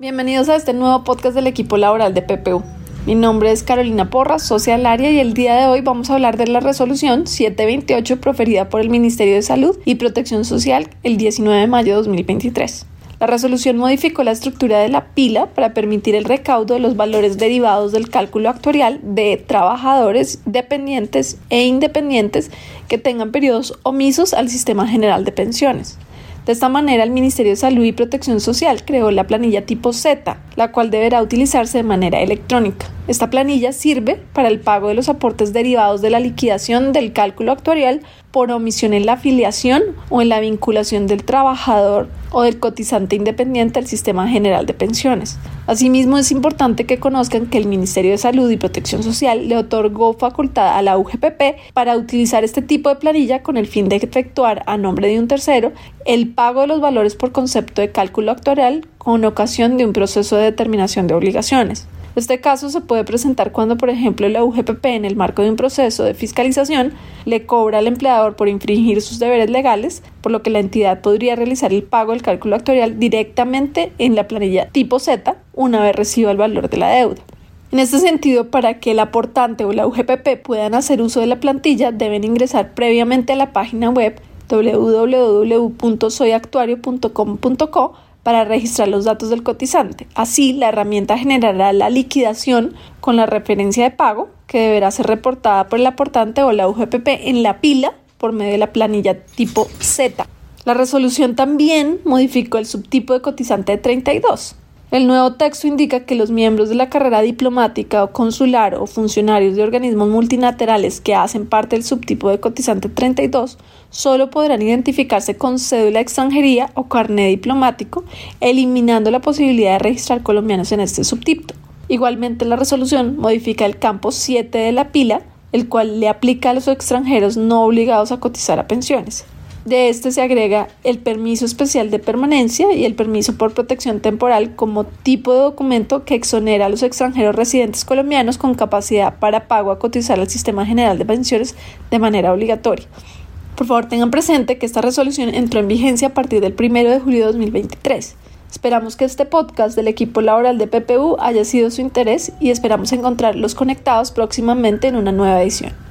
Bienvenidos a este nuevo podcast del equipo laboral de PPU. Mi nombre es Carolina Porras, socia del área, y el día de hoy vamos a hablar de la resolución 728 proferida por el Ministerio de Salud y Protección Social el 19 de mayo de 2023. La resolución modificó la estructura de la pila para permitir el recaudo de los valores derivados del cálculo actuarial de trabajadores dependientes e independientes que tengan periodos omisos al sistema general de pensiones. De esta manera, el Ministerio de Salud y Protección Social creó la planilla tipo Z, la cual deberá utilizarse de manera electrónica. Esta planilla sirve para el pago de los aportes derivados de la liquidación del cálculo actuarial por omisión en la afiliación o en la vinculación del trabajador o del cotizante independiente al sistema general de pensiones. Asimismo, es importante que conozcan que el Ministerio de Salud y Protección Social le otorgó facultad a la UGPP para utilizar este tipo de planilla con el fin de efectuar a nombre de un tercero el pago de los valores por concepto de cálculo actuarial con ocasión de un proceso de determinación de obligaciones. Este caso se puede presentar cuando, por ejemplo, la UGPP, en el marco de un proceso de fiscalización, le cobra al empleador por infringir sus deberes legales, por lo que la entidad podría realizar el pago del cálculo actuarial directamente en la planilla tipo Z una vez reciba el valor de la deuda. En este sentido, para que el aportante o la UGPP puedan hacer uso de la plantilla, deben ingresar previamente a la página web www.soyactuario.com.co para registrar los datos del cotizante. Así, la herramienta generará la liquidación con la referencia de pago que deberá ser reportada por el aportante o la UGPP en la pila por medio de la planilla tipo Z. La resolución también modificó el subtipo de cotizante de 32. El nuevo texto indica que los miembros de la carrera diplomática o consular o funcionarios de organismos multilaterales que hacen parte del subtipo de cotizante 32 solo podrán identificarse con cédula de extranjería o carné diplomático, eliminando la posibilidad de registrar colombianos en este subtipo. Igualmente, la resolución modifica el campo 7 de la pila, el cual le aplica a los extranjeros no obligados a cotizar a pensiones. De este se agrega el permiso especial de permanencia y el permiso por protección temporal como tipo de documento que exonera a los extranjeros residentes colombianos con capacidad para pago a cotizar al Sistema General de Pensiones de manera obligatoria. Por favor, tengan presente que esta resolución entró en vigencia a partir del 1 de julio de 2023. Esperamos que este podcast del equipo laboral de PPU haya sido su interés y esperamos encontrarlos conectados próximamente en una nueva edición.